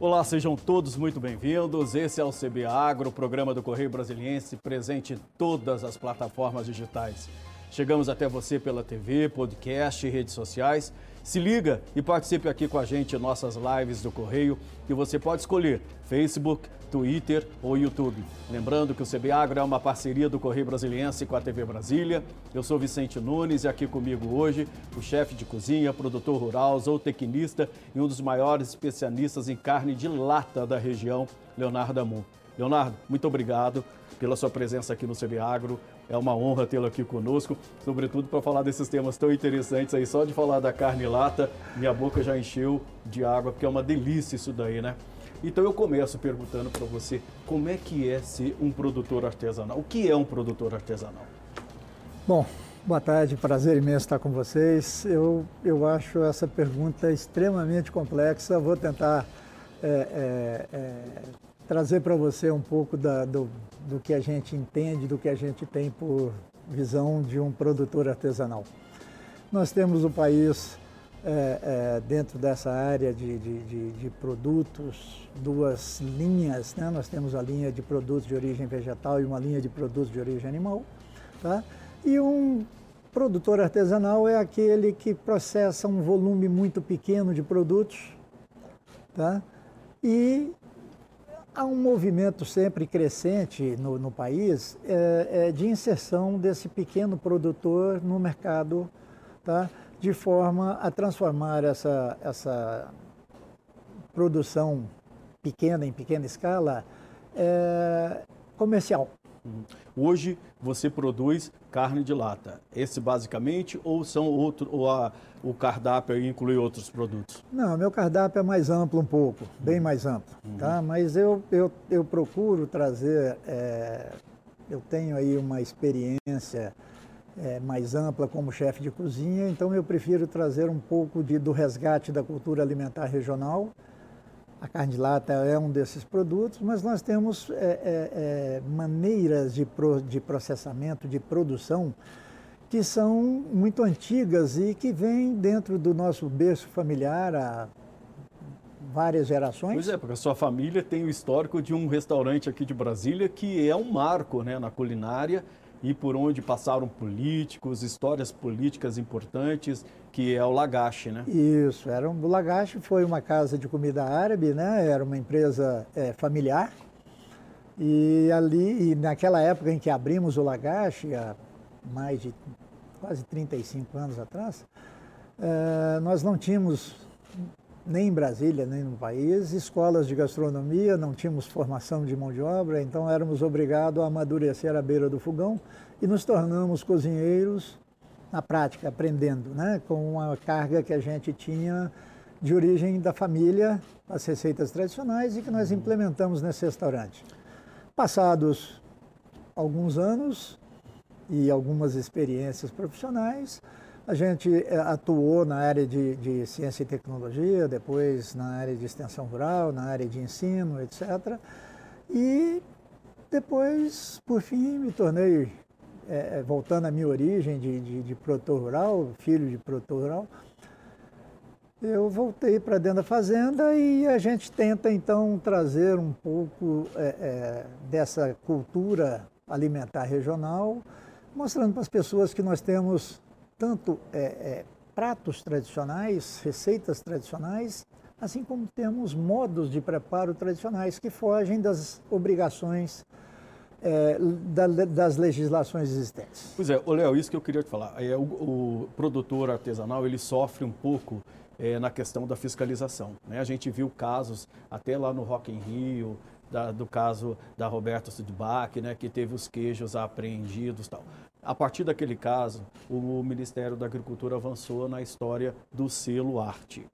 Olá, sejam todos muito bem-vindos. Esse é o CB Agro, programa do Correio Brasiliense, presente em todas as plataformas digitais. Chegamos até você pela TV, podcast e redes sociais. Se liga e participe aqui com a gente em nossas lives do Correio, que você pode escolher Facebook, Twitter ou YouTube. Lembrando que o CB Agro é uma parceria do Correio Brasiliense com a TV Brasília. Eu sou Vicente Nunes e aqui comigo hoje o chefe de cozinha, produtor rural, zootecnista e um dos maiores especialistas em carne de lata da região, Leonardo Amon. Leonardo, muito obrigado pela sua presença aqui no CB Agro. É uma honra tê-lo aqui conosco, sobretudo para falar desses temas tão interessantes aí. Só de falar da carne lata, minha boca já encheu de água, porque é uma delícia isso daí, né? Então eu começo perguntando para você como é que é ser um produtor artesanal. O que é um produtor artesanal? Bom, boa tarde, prazer imenso estar com vocês. Eu, eu acho essa pergunta extremamente complexa. Vou tentar é, é, é, trazer para você um pouco da, do, do que a gente entende, do que a gente tem por visão de um produtor artesanal. Nós temos o país é, é, dentro dessa área de, de, de, de, produtos, duas linhas, né? nós temos a linha de produtos de origem vegetal e uma linha de produtos de origem animal. Tá? E um produtor artesanal é aquele que processa um volume muito pequeno de produtos tá? e há um movimento sempre crescente no, no país é, é, de inserção desse pequeno produtor no mercado, tá? de forma a transformar essa, essa produção pequena, em pequena escala, é, comercial. Hoje você produz carne de lata, esse basicamente, ou são outro, ou a, o cardápio inclui outros produtos? Não, meu cardápio é mais amplo um pouco, bem mais amplo, uhum. tá? Mas eu, eu, eu procuro trazer, é, eu tenho aí uma experiência é, mais ampla como chefe de cozinha, então eu prefiro trazer um pouco de, do resgate da cultura alimentar regional. A carne de lata é um desses produtos, mas nós temos é, é, é, maneiras de, pro, de processamento, de produção, que são muito antigas e que vêm dentro do nosso berço familiar há várias gerações. Pois é, porque a sua família tem o histórico de um restaurante aqui de Brasília que é um marco né, na culinária e por onde passaram políticos, histórias políticas importantes, que é o Lagache, né? Isso, era um, o Lagache foi uma casa de comida árabe, né? Era uma empresa é, familiar. E ali, e naquela época em que abrimos o Lagache, há mais de quase 35 anos atrás, é, nós não tínhamos nem em Brasília, nem no país, escolas de gastronomia, não tínhamos formação de mão de obra, então éramos obrigados a amadurecer à beira do fogão e nos tornamos cozinheiros na prática, aprendendo, né, com a carga que a gente tinha de origem da família, as receitas tradicionais e que nós implementamos nesse restaurante. Passados alguns anos e algumas experiências profissionais, a gente eh, atuou na área de, de, ciência e tecnologia, depois na área de extensão rural, na área de ensino, etc. E depois, por fim, me tornei, é, voltando à minha origem de, de, de produtor rural, filho de produtor rural, eu voltei para dentro da fazenda e a gente tenta então trazer um pouco é, é, dessa cultura alimentar regional, mostrando para as pessoas que nós temos tanto é, é, pratos tradicionais, receitas tradicionais, assim como temos modos de preparo tradicionais que fogem das obrigações é, da, das legislações existentes. Pois é, Léo, isso que eu queria te falar. É, o, o produtor artesanal ele sofre um pouco é, na questão da fiscalização. Né? A gente viu casos até lá no Rock in Rio, da, do caso da Roberta Sudbach, né, que teve os queijos apreendidos tal. A partir daquele caso, o Ministério da Agricultura avançou na história do selo arte.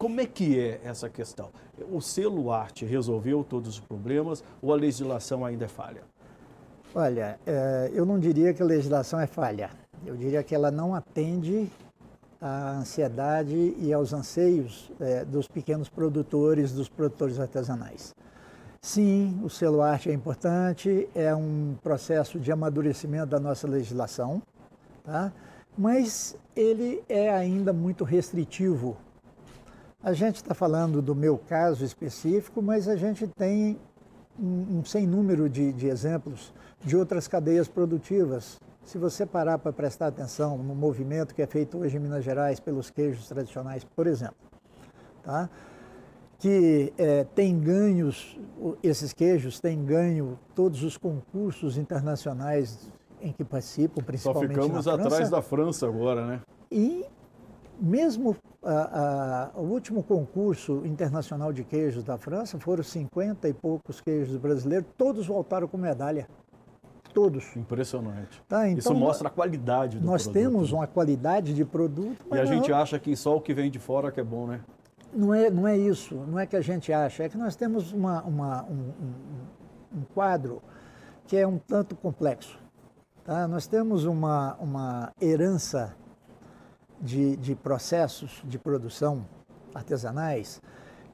Como é que é essa questão? O selo arte resolveu todos os problemas ou a legislação ainda é falha? Olha, é, eu não diria que a legislação é falha. Eu diria que ela não atende à ansiedade e aos anseios é, dos pequenos produtores, dos produtores artesanais. Sim, o selo arte é importante, é um processo de amadurecimento da nossa legislação, tá? mas ele é ainda muito restritivo A gente está falando do meu caso específico, mas a gente tem um, um sem número de, de exemplos de outras cadeias produtivas. Se você parar para prestar atenção no movimento que é feito hoje em Minas Gerais pelos queijos tradicionais, por exemplo, tá? Que é, tem ganhos, esses queijos têm ganho todos os concursos internacionais em que participam, principalmente Só ficamos atrás da França agora, né? E mesmo a, a, o último concurso internacional de queijos da França foram 50 e poucos queijos brasileiros, todos voltaram com medalha. Todos. Impressionante. Tá, então, Isso mostra a qualidade do nós produto. Nós temos uma qualidade de produto. E a gente acha que só o que vem de fora que é bom, né? Não é, não é isso, não é que a gente acha, é que nós temos uma, uma um, um, um quadro que é um tanto complexo. Tá? Nós temos uma, uma herança de, de processos de produção artesanais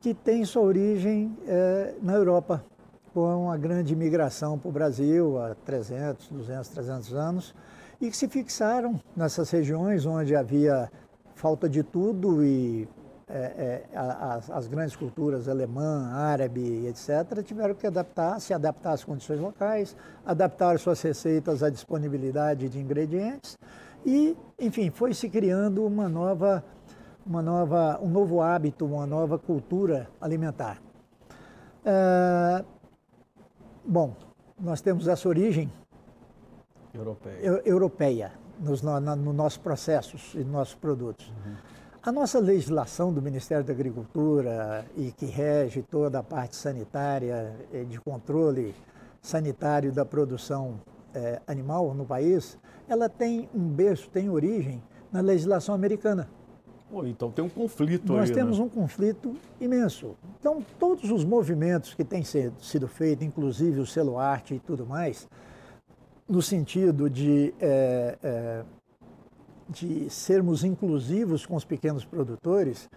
que tem sua origem é, na Europa, com a grande imigração para o Brasil há 300, 200, 300 anos, e que se fixaram nessas regiões onde havia falta de tudo e é, é, as, as, grandes culturas alemã, árabe, etc., tiveram que adaptar, se adaptar às condições locais, adaptar suas receitas à disponibilidade de ingredientes e, enfim, foi se criando uma nova, uma nova, um novo hábito, uma nova cultura alimentar. É, bom, nós temos essa origem europeia, europeia nos, no, no nossos processos e nossos produtos. Uhum. A nossa legislação do Ministério da Agricultura e que rege toda a parte sanitária, eh, de controle sanitário da produção é, animal no país, ela tem um berço, tem origem na legislação americana. Pô, então tem um conflito Nós aí, temos né? um conflito imenso. Então, todos os movimentos que têm sido feitos, inclusive o selo arte e tudo mais, no sentido de é, de sermos inclusivos com os pequenos produtores,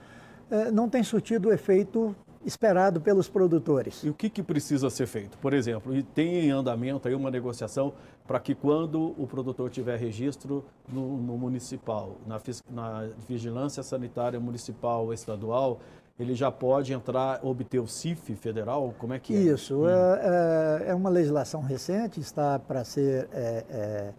eh, não tem surtido o efeito esperado pelos produtores. E o que, que precisa ser feito? Por exemplo, tem em andamento aí uma negociação para que quando o produtor tiver registro no, no municipal, na, na, vigilância sanitária municipal ou estadual, ele já pode entrar, obter o CIF federal? Como é que é? Isso, hum. é, é, uma legislação recente, está para ser é, é,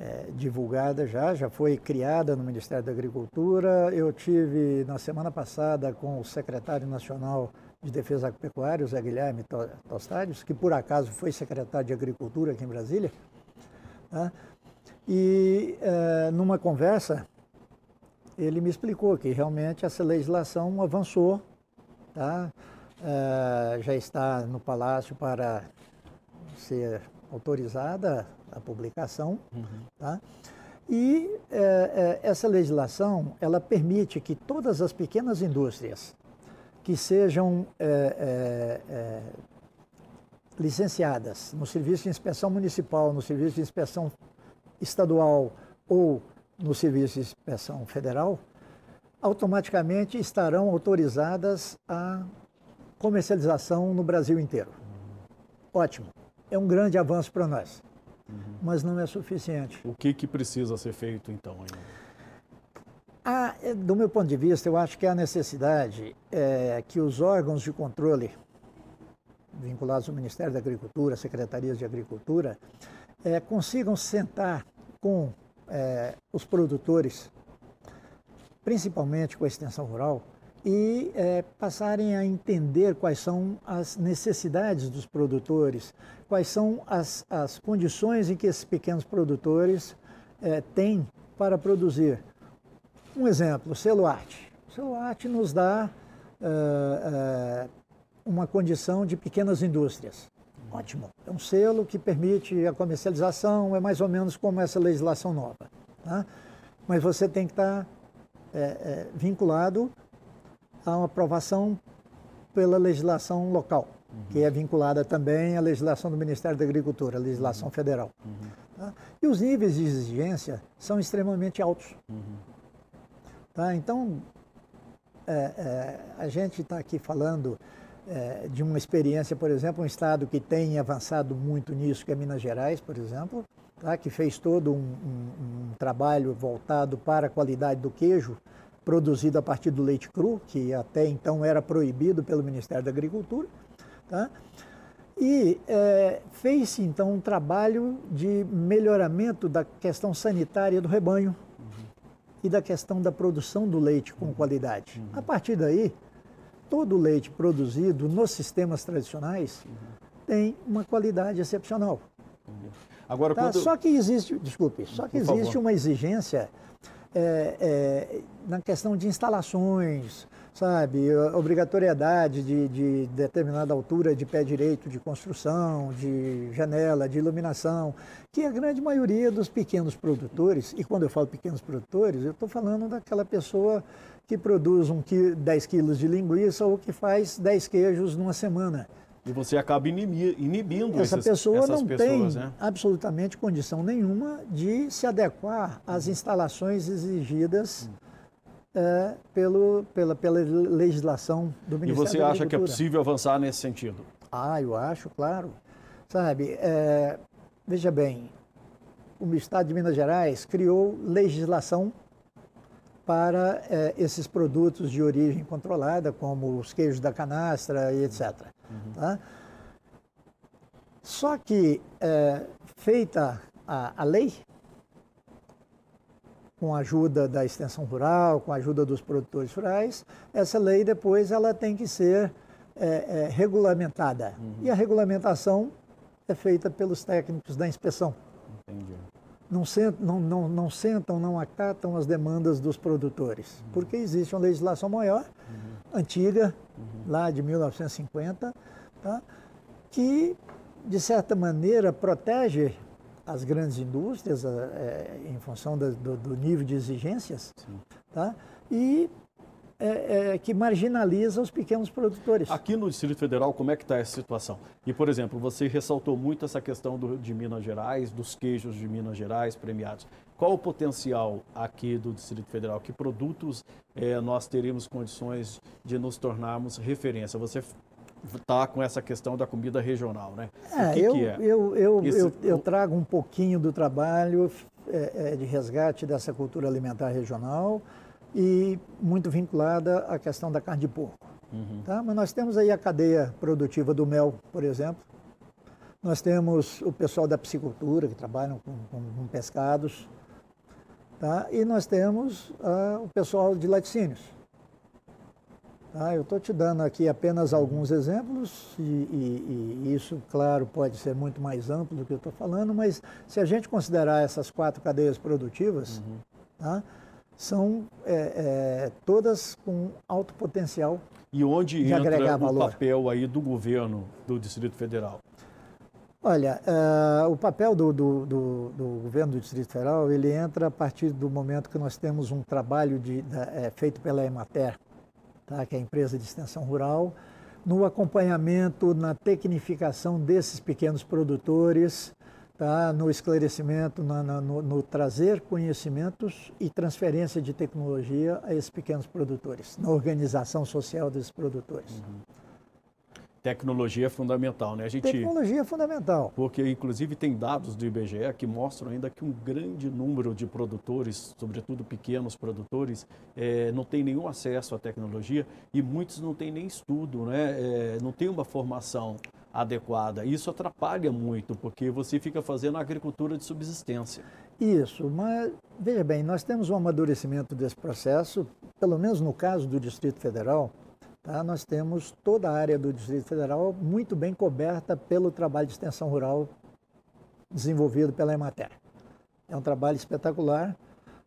é, divulgada já, já foi criada no Ministério da Agricultura. Eu tive na semana passada com o secretário nacional de Defesa Agropecuária, o Zé Guilherme Tostadios, que por acaso foi secretário de Agricultura aqui em Brasília. Tá? E é, numa conversa, ele me explicou que realmente essa legislação avançou, tá? É, já está no Palácio para ser autorizada a publicação. Uhum. Tá? E é, é, essa legislação ela permite que todas as pequenas indústrias que sejam é, licenciadas no Serviço de Inspeção Municipal, no Serviço de Inspeção Estadual ou no Serviço de Inspeção Federal, automaticamente estarão autorizadas a comercialização no Brasil inteiro. Ótimo, é um grande avanço para nós uhum. mas não é suficiente. O que, que precisa ser feito então ainda? Ah, do meu ponto de vista, eu acho que há necessidade é, que os órgãos de controle vinculados ao Ministério da Agricultura, Secretarias de Agricultura, é, consigam sentar com é, os produtores, principalmente com a extensão rural, e é, passarem a entender quais são as necessidades dos produtores, quais são as, as condições em que esses pequenos produtores é, têm para produzir. Um exemplo, o Celuarte. O Celuarte nos dá é, é, uma condição de pequenas indústrias. Ótimo. É um selo que permite a comercialização, é mais ou menos como essa legislação nova. Tá? Mas você tem que estar é, é, vinculado a uma aprovação pela legislação local, uhum. que é vinculada também à legislação do Ministério da Agricultura, a legislação uhum. federal. Uhum. Tá? E os níveis de exigência são extremamente altos. Uhum. Tá? Então, é, é, a gente está aqui falando é, de uma experiência, por exemplo, um estado que tem avançado muito nisso, que é Minas Gerais, por exemplo, tá? que fez todo um, um, um trabalho voltado para a qualidade do queijo, produzido a partir do leite cru, que até então era proibido pelo Ministério da Agricultura. Tá? E é, fez-se então um trabalho de melhoramento da questão sanitária do rebanho uhum. e da questão da produção do leite com qualidade. Uhum. A partir daí, todo o leite produzido nos sistemas tradicionais uhum. tem uma qualidade excepcional. Agora, tá? quando... Só que existe, desculpe, só que Por existe favor. uma exigência é, é, na questão de instalações, sabe, obrigatoriedade de, de, determinada altura de pé direito de construção, de janela, de iluminação, que a grande maioria dos pequenos produtores, e quando eu falo pequenos produtores, eu estou falando daquela pessoa que produz um 10 quilos de linguiça ou que faz 10 queijos numa semana. E você acaba inibindo Essa pessoa não pessoas, tem né? absolutamente condição nenhuma de se adequar às instalações exigidas é, pelo, pela, pela legislação do Ministério E você acha que é possível avançar nesse sentido? Ah, eu acho, claro. Sabe, é, veja bem, o Estado de Minas Gerais criou legislação para é, esses produtos de origem controlada, como os queijos da canastra e etc. Uhum. Tá? Só que, é, feita a, a lei, com a ajuda da extensão rural, com a ajuda dos produtores rurais, essa lei depois ela tem que ser é, é, regulamentada. Uhum. E a regulamentação é feita pelos técnicos da inspeção. Entendi. Não sentam, não, não, não, sentam, não acatam as demandas dos produtores, uhum. porque existe uma legislação maior, uhum. antiga. Lá de 1950, tá? que, de certa maneira, protege as grandes indústrias é, em função do, do, nível de exigências, tá? e é, é, que marginaliza os pequenos produtores. Aqui no Distrito Federal, como é que está essa situação? E, por exemplo, você ressaltou muito essa questão do, de Minas Gerais, dos queijos de Minas Gerais premiados. Qual o potencial aqui do Distrito Federal? Que produtos é, nós teríamos condições de nos tornarmos referência? Você está com essa questão da comida regional, né? É, que eu, que é? eu, eu, Esse... eu, eu, trago um pouquinho do trabalho é, é, de resgate dessa cultura alimentar regional e muito vinculada à questão da carne de porco. Uhum. Tá? Mas nós temos aí a cadeia produtiva do mel, por exemplo. Nós temos o pessoal da piscicultura, que trabalham com, com, com pescados. Tá? E nós temos o pessoal de laticínios. Tá? Eu estou te dando aqui apenas alguns exemplos, e, e, e, isso, claro, pode ser muito mais amplo do que eu estou falando, mas se a gente considerar essas quatro cadeias produtivas, uhum. tá? são é, é, todas com alto potencial e onde de entra o valor. papel aí do governo do Distrito Federal? Olha, uh, o papel do, do, do, do, governo do Distrito Federal ele entra a partir do momento que nós temos um trabalho de, da, é, feito pela Emater, tá, que é a empresa de extensão rural, no acompanhamento, na tecnificação desses pequenos produtores, tá, no esclarecimento, na, na, no, no, trazer conhecimentos e transferência de tecnologia a esses pequenos produtores, na organização social desses produtores. Uhum. Tecnologia é fundamental, né? A gente, Tecnologia é fundamental. Porque, inclusive, tem dados do IBGE que mostram ainda que um grande número de produtores, sobretudo pequenos produtores, é, não tem nenhum acesso à tecnologia e muitos não têm nem estudo, né? É, não tem uma formação adequada. Isso atrapalha muito, porque você fica fazendo agricultura de subsistência. Isso, mas veja bem, nós temos um amadurecimento desse processo, pelo menos no caso do Distrito Federal, Tá? Nós temos toda a área do Distrito Federal muito bem coberta pelo trabalho de extensão rural desenvolvido pela Emater. É um trabalho espetacular.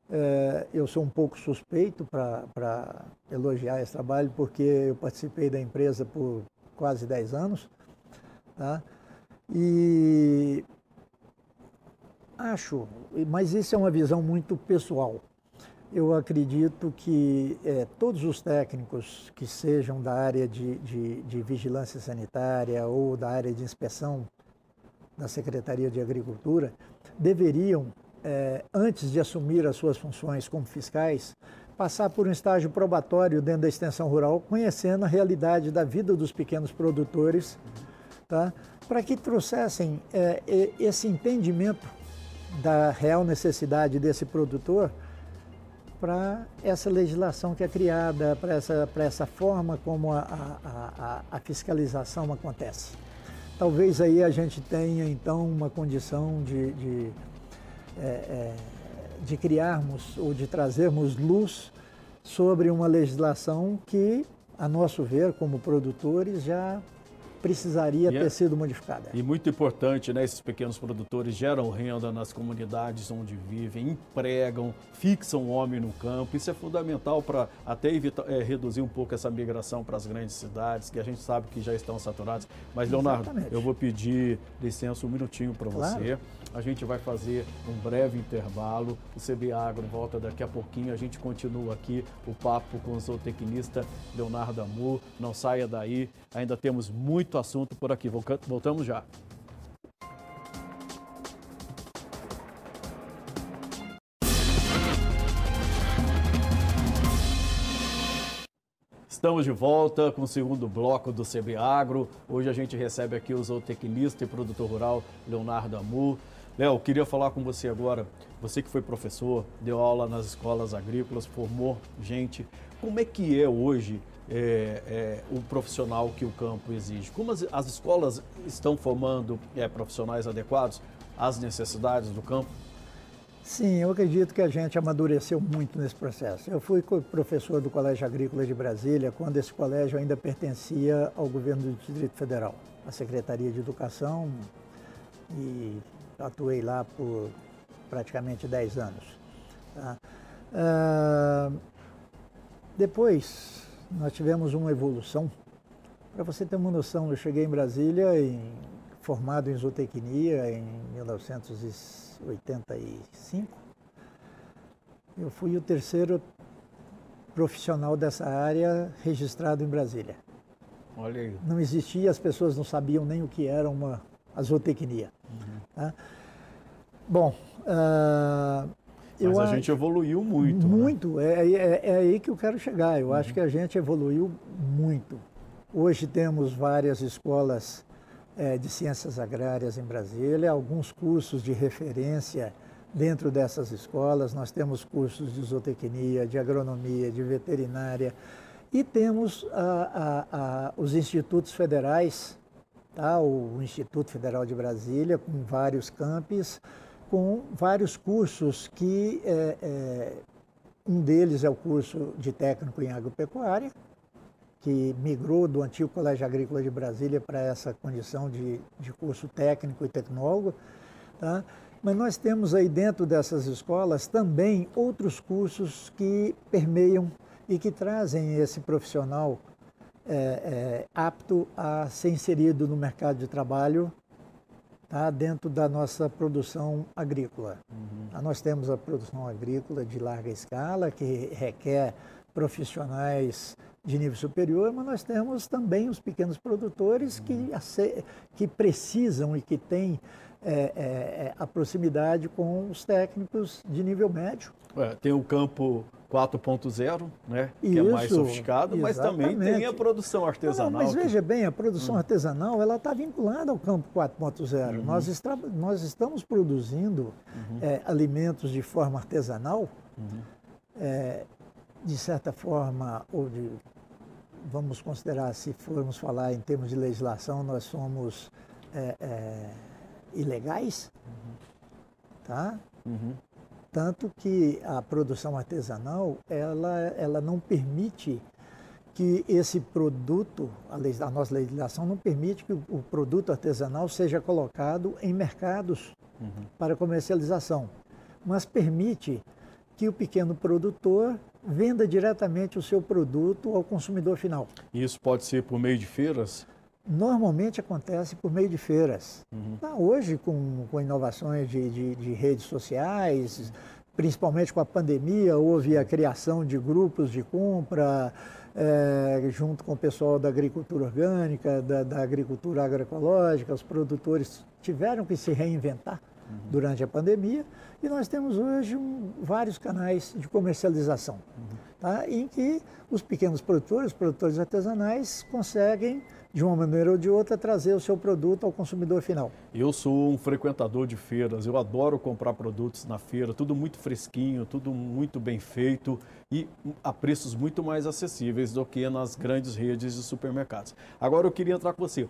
É, eu sou um pouco suspeito para elogiar esse trabalho, porque eu participei da empresa por quase 10 anos. Tá? E acho, mas isso é uma visão muito pessoal eu acredito que é, todos os técnicos que sejam da área de, de, de, vigilância sanitária ou da área de inspeção da Secretaria de Agricultura deveriam, é, antes de assumir as suas funções como fiscais, passar por um estágio probatório dentro da extensão rural, conhecendo a realidade da vida dos pequenos produtores, tá? para que trouxessem é, esse entendimento da real necessidade desse produtor para essa legislação que é criada, para essa, essa forma como a, a, a, a, fiscalização acontece. Talvez aí a gente tenha então uma condição de, de, é, é, de criarmos ou de trazermos luz sobre uma legislação que, a nosso ver, como produtores, já precisaria e ter é, sido modificada. E muito importante, né? Esses pequenos produtores geram renda nas comunidades onde vivem, empregam, fixam o homem no campo. Isso é fundamental para até evitar, é, reduzir um pouco essa migração para as grandes cidades, que a gente sabe que já estão saturadas. Mas, Leonardo, Exatamente. eu vou pedir licença um minutinho para claro. você. A gente vai fazer um breve intervalo. O CB Agro volta daqui a pouquinho. A gente continua aqui o papo com o zootecnista Leonardo Amor. Não saia daí, ainda temos muito assunto por aqui. Voltamos já. Estamos de volta com o segundo bloco do CB Agro. Hoje a gente recebe aqui o zootecnista e produtor rural Leonardo Amu. Léo, queria falar com você agora. Você que foi professor, deu aula nas escolas agrícolas, formou gente. Como é que é hoje é, é, o profissional que o campo exige? Como as, as escolas estão formando é, profissionais adequados às necessidades do campo? Sim, eu acredito que a gente amadureceu muito nesse processo. Eu fui professor do Colégio Agrícola de Brasília quando esse colégio ainda pertencia ao governo do Distrito Federal, à Secretaria de Educação, e atuei lá por praticamente 10 anos. Tá? Uh, depois, nós tivemos uma evolução. Para você ter uma noção, eu cheguei em Brasília em, formado em zootecnia em 1985. Eu fui o terceiro profissional dessa área registrado em Brasília. Olha aí. Não existia, as pessoas não sabiam nem o que era uma zootecnia. Uhum. Tá? Bom, uh, mas a gente evoluiu muito. Né? Muito, né? é, é, é, aí que eu quero chegar. Eu uhum. acho que a gente evoluiu muito. Hoje temos várias escolas é, de ciências agrárias em Brasília, alguns cursos de referência dentro dessas escolas. Nós temos cursos de zootecnia, de agronomia, de veterinária e temos a, a, a, os institutos federais, tá? o Instituto Federal de Brasília, com vários campos com vários cursos que é, é, um deles é o curso de técnico em agropecuária, que migrou do antigo Colégio Agrícola de Brasília para essa condição de, de curso técnico e tecnólogo. Tá? Mas nós temos aí dentro dessas escolas também outros cursos que permeiam e que trazem esse profissional é, é, apto a ser inserido no mercado de trabalho tá, dentro da nossa produção agrícola. Uhum. Nós temos a produção agrícola de larga escala, que requer profissionais de nível superior, mas nós temos também os pequenos produtores uhum. que, que precisam e que têm é, é, é, a proximidade com os técnicos de nível médio. É, tem o campo 4.0, né, que Isso, é mais sofiscado, mas também tem a produção artesanal. Não, mas veja bem, a produção hum. artesanal ela está vinculada ao campo 4.0. Uhum. Nós, nós estamos produzindo uhum. é, alimentos de forma artesanal, uhum. é, de certa forma, ou de, vamos considerar, se formos falar em termos de legislação, nós somos é, ilegais, uhum. tá? Uhum. Tanto que a produção artesanal, ela, ela não permite que esse produto, a, lei, a nossa legislação não permite que o, produto artesanal seja colocado em mercados uhum. para comercialização, mas permite que o pequeno produtor venda diretamente o seu produto ao consumidor final. Isso pode ser por meio de feiras? Normalmente acontece por meio de feiras. Uhum. Ah, hoje, com, com inovações de, de, de, redes sociais, principalmente com a pandemia, houve a criação de grupos de compra, é, junto com o pessoal da agricultura orgânica, da, da, agricultura agroecológica, os produtores tiveram que se reinventar uhum. durante a pandemia e nós temos hoje um, vários canais de comercialização. Uhum. tá? em que os pequenos produtores, os produtores artesanais, conseguem, de uma maneira ou de outra, trazer o seu produto ao consumidor final. Eu sou um frequentador de feiras, eu adoro comprar produtos na feira, tudo muito fresquinho, tudo muito bem feito e a preços muito mais acessíveis do que nas grandes redes de supermercados. Agora eu queria entrar com você.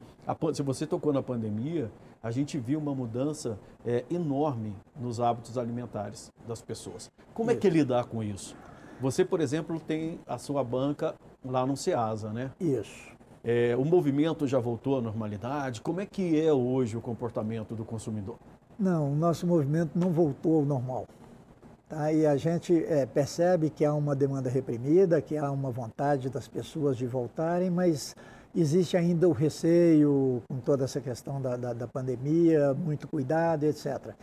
Se você tocou na pandemia, a gente viu uma mudança é, enorme nos hábitos alimentares das pessoas. Como é que é lidar com isso? Você, por exemplo, tem a sua banca lá no Ceasa, né? Isso. É, o movimento já voltou à normalidade? Como é que é hoje o comportamento do consumidor? Não, o nosso movimento não voltou ao normal. Tá? E a gente é, percebe que há uma demanda reprimida, que há uma vontade das pessoas de voltarem, mas existe ainda o receio com toda essa questão da, da, da pandemia, muito cuidado, etc.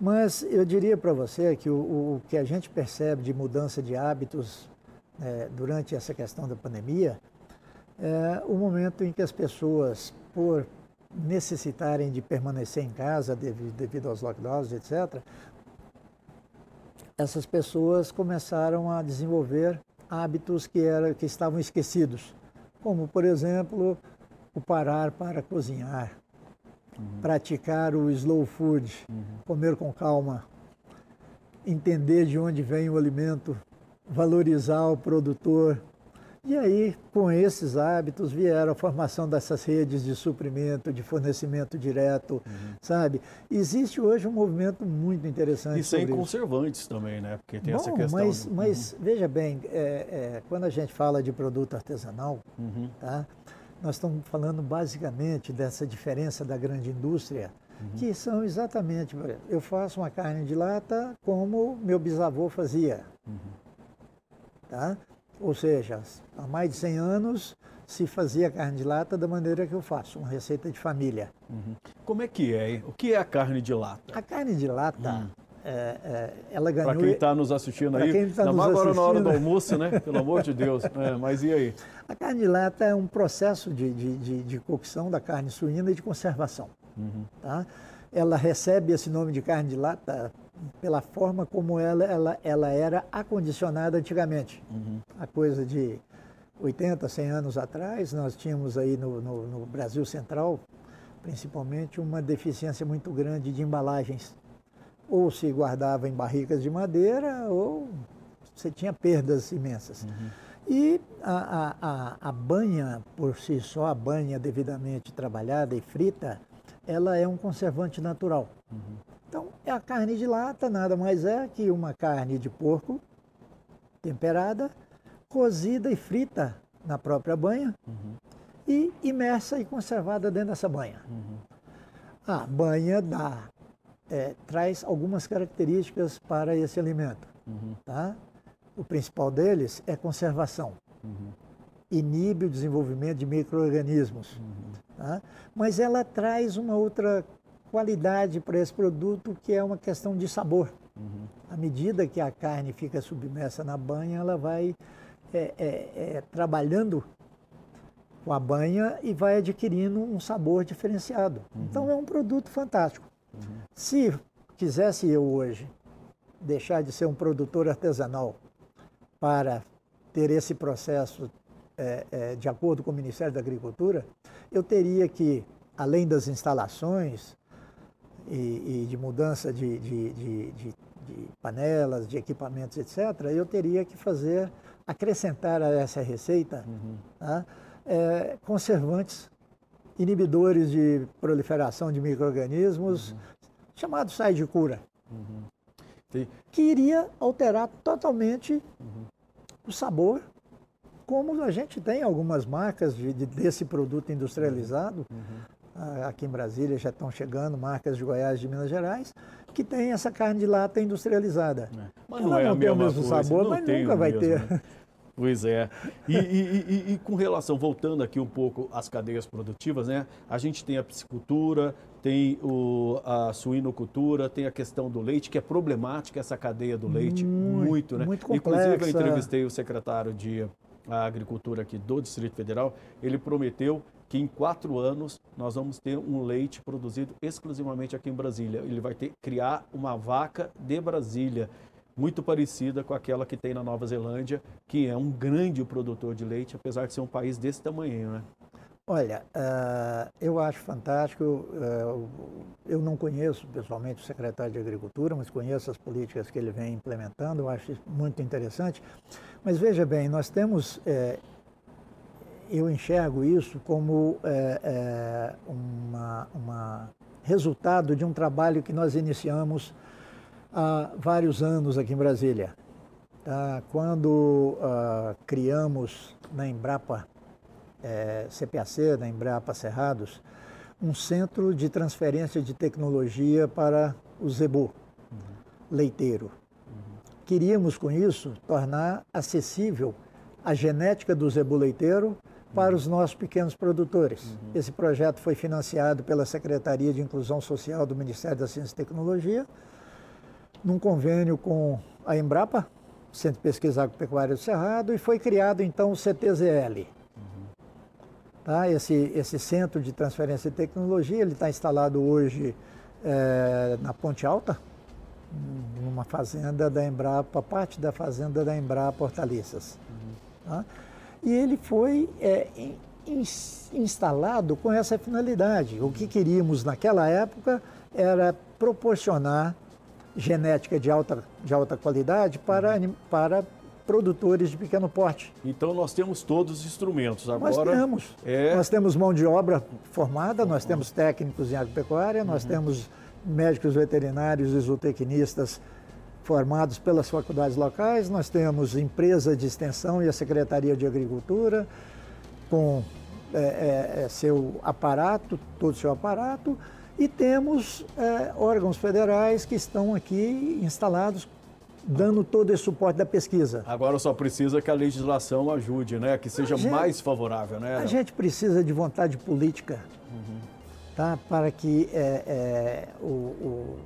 Mas eu diria para você que o, o, que a gente percebe de mudança de hábitos é, durante essa questão da pandemia é o momento em que as pessoas, por necessitarem de permanecer em casa devido, devido aos lockdowns, etc., essas pessoas começaram a desenvolver hábitos que, era, que estavam esquecidos, como, por exemplo, o parar para cozinhar, uhum. praticar o slow food, uhum. comer com calma, entender de onde vem o alimento, valorizar o produtor. E aí, com esses hábitos, vieram a formação dessas redes de suprimento, de fornecimento direto, uhum. sabe? Existe hoje um movimento muito interessante. E sem conservantes isso. também, né? Porque tem Bom, essa questão. Mas, do... mas uhum. veja bem, é, é, quando a gente fala de produto artesanal, uhum. tá? nós estamos falando basicamente dessa diferença da grande indústria, uhum. que são exatamente, eu faço uma carne de lata como meu bisavô fazia. Uhum. Tá? Ou seja, há mais de 100 anos se fazia carne de lata da maneira que eu faço, uma receita de família. Uhum. Como é que é? O que é a carne de lata? A carne de lata, hum. é, é, ela ganhou... Para quem está nos assistindo aí, quem tá nos agora assistindo... na hora do almoço, né? Pelo amor de Deus. É, mas e aí? A carne de lata é um processo de, de, de, de cocção da carne suína e de conservação. Uhum. Tá? Ela recebe esse nome de carne de lata pela forma como ela, ela, ela era acondicionada antigamente. Uhum. A coisa de 80, 100 anos atrás, nós tínhamos aí no, no, no Brasil Central, principalmente, uma deficiência muito grande de embalagens. Ou se guardava em barricas de madeira, ou você tinha perdas imensas. Uhum. E a, a, a, banha, por si só, a banha devidamente trabalhada e frita, ela é um conservante natural. Uhum. Então, é a carne de lata nada mais é que uma carne de porco temperada, cozida e frita na própria banha uhum. e imersa e conservada dentro dessa banha. Uhum. A banha dá, é, traz algumas características para esse alimento. Uhum. Tá? O principal deles é conservação. Uhum. Inibe o desenvolvimento de micro-organismos. Uhum. Tá? Mas ela traz uma outra qualidade para esse produto que é uma questão de sabor. Uhum. À medida que a carne fica submersa na banha, ela vai é, é, é, trabalhando com a banha e vai adquirindo um sabor diferenciado. Uhum. Então é um produto fantástico. Uhum. Se quisesse eu hoje deixar de ser um produtor artesanal para ter esse processo é, é, de acordo com o Ministério da Agricultura, eu teria que, além das instalações e, e de mudança de, de, de, de, panelas, de equipamentos, etc., eu teria que fazer, acrescentar a essa receita uhum. tá, é, conservantes, inibidores de proliferação de micro-organismos, uhum. chamados sais de cura. Uhum que iria alterar totalmente uhum. o sabor, como a gente tem algumas marcas de, de desse produto industrializado. Uhum. Aqui em Brasília já estão chegando marcas de Goiás de Minas Gerais que tem essa carne de lata industrializada. É. Mas não é não tem o mesmo coisa, sabor, mas nunca vai mesmo. ter. Né? Pois é. E, e, e, e, com relação, voltando aqui um pouco às cadeias produtivas, né? A gente tem a piscicultura, tem o, a suinocultura, tem a questão do leite, que é problemática essa cadeia do leite, muito, muito né? Muito complexa. Inclusive, eu entrevistei o secretário de Agricultura aqui do Distrito Federal, ele prometeu que em quatro anos nós vamos ter um leite produzido exclusivamente aqui em Brasília. Ele vai ter criar uma vaca de Brasília muito parecida com aquela que tem na Nova Zelândia, que é um grande produtor de leite, apesar de ser um país desse tamanho, né? Olha, uh, eu acho fantástico. Uh, eu não conheço pessoalmente o secretário de Agricultura, mas conheço as políticas que ele vem implementando. Eu acho muito interessante. Mas veja bem, nós temos. Eh, eu enxergo isso como uma, uma resultado de um trabalho que nós iniciamos há vários anos aqui em Brasília. Tá? Quando uh, criamos na Embrapa é, CPAC, da Embrapa Cerrados, um centro de transferência de tecnologia para o zebu, uhum. leiteiro. Uhum. Queríamos, com isso, tornar acessível a genética do zebu leiteiro para os nossos pequenos produtores. Uhum. Esse projeto foi financiado pela Secretaria de Inclusão Social do Ministério da Ciência e Tecnologia, num convênio com a Embrapa, Centro de Pesquisa Agropecuária do Cerrado, e foi criado então o CTZL, Tá? Esse, esse centro de transferência de tecnologia ele está instalado hoje é, na Ponte Alta, numa fazenda da Embrapa, parte da fazenda da Embrapa Hortaliças. Uhum. Tá? E ele foi é, in, instalado com essa finalidade. O que queríamos naquela época era proporcionar genética de alta, de alta qualidade para, uhum. para produtores de pequeno porte. Então nós temos todos os instrumentos agora. Nós temos. É... Nós temos mão de obra formada, nós temos técnicos em agropecuária, nós uhum. temos médicos veterinários e zootecnistas formados pelas faculdades locais, nós temos empresa de extensão e a Secretaria de Agricultura com é, é, é seu aparato, todo o seu aparato, e temos é, órgãos federais que estão aqui instalados dando todo esse suporte da pesquisa. Agora só precisa que a legislação ajude, né? Que seja gente, mais favorável, né? A gente precisa de vontade política, uhum. tá? Para que é, é, o, o,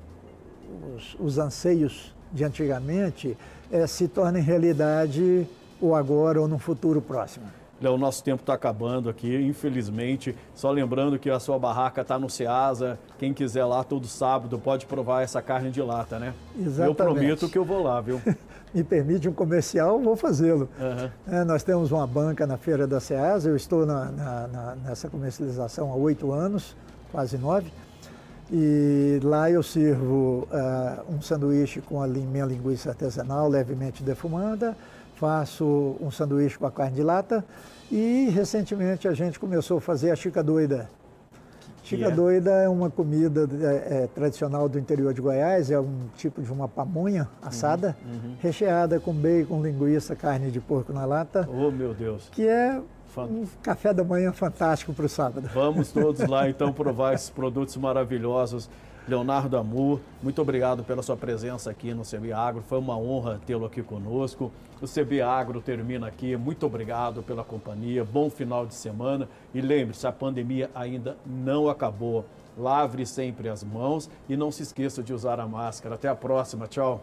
os, os, anseios de antigamente é, se tornem realidade ou agora ou no futuro próximo. Léo, o nosso tempo está acabando aqui, infelizmente. Só lembrando que a sua barraca está no Ceasa. Quem quiser lá todo sábado pode provar essa carne de lata, né? Exatamente. Eu prometo que eu vou lá, viu? Me permite um comercial, vou fazê-lo. Uhum. É, nós temos uma banca na Feira da Ceasa. Eu estou na, na, na, nessa comercialização há oito anos, quase nove. E lá eu sirvo uh, um sanduíche com a minha linguiça artesanal levemente defumada, faço um sanduíche com a carne de lata e recentemente a gente começou a fazer a chica doida. Chica yeah. É? doida é uma comida é, é, tradicional do interior de Goiás, é um tipo de uma pamonha assada, uhum, uhum. recheada com bacon, linguiça, carne de porco na lata. Oh, meu Deus! Que é um café da manhã fantástico para o sábado. Vamos todos lá então provar esses produtos maravilhosos. Leonardo Amur, muito obrigado pela sua presença aqui no CB Agro. Foi uma honra tê-lo aqui conosco. O CB Agro termina aqui. Muito obrigado pela companhia. Bom final de semana. E lembre-se, a pandemia ainda não acabou. Lave sempre as mãos e não se esqueça de usar a máscara. Até a próxima. Tchau.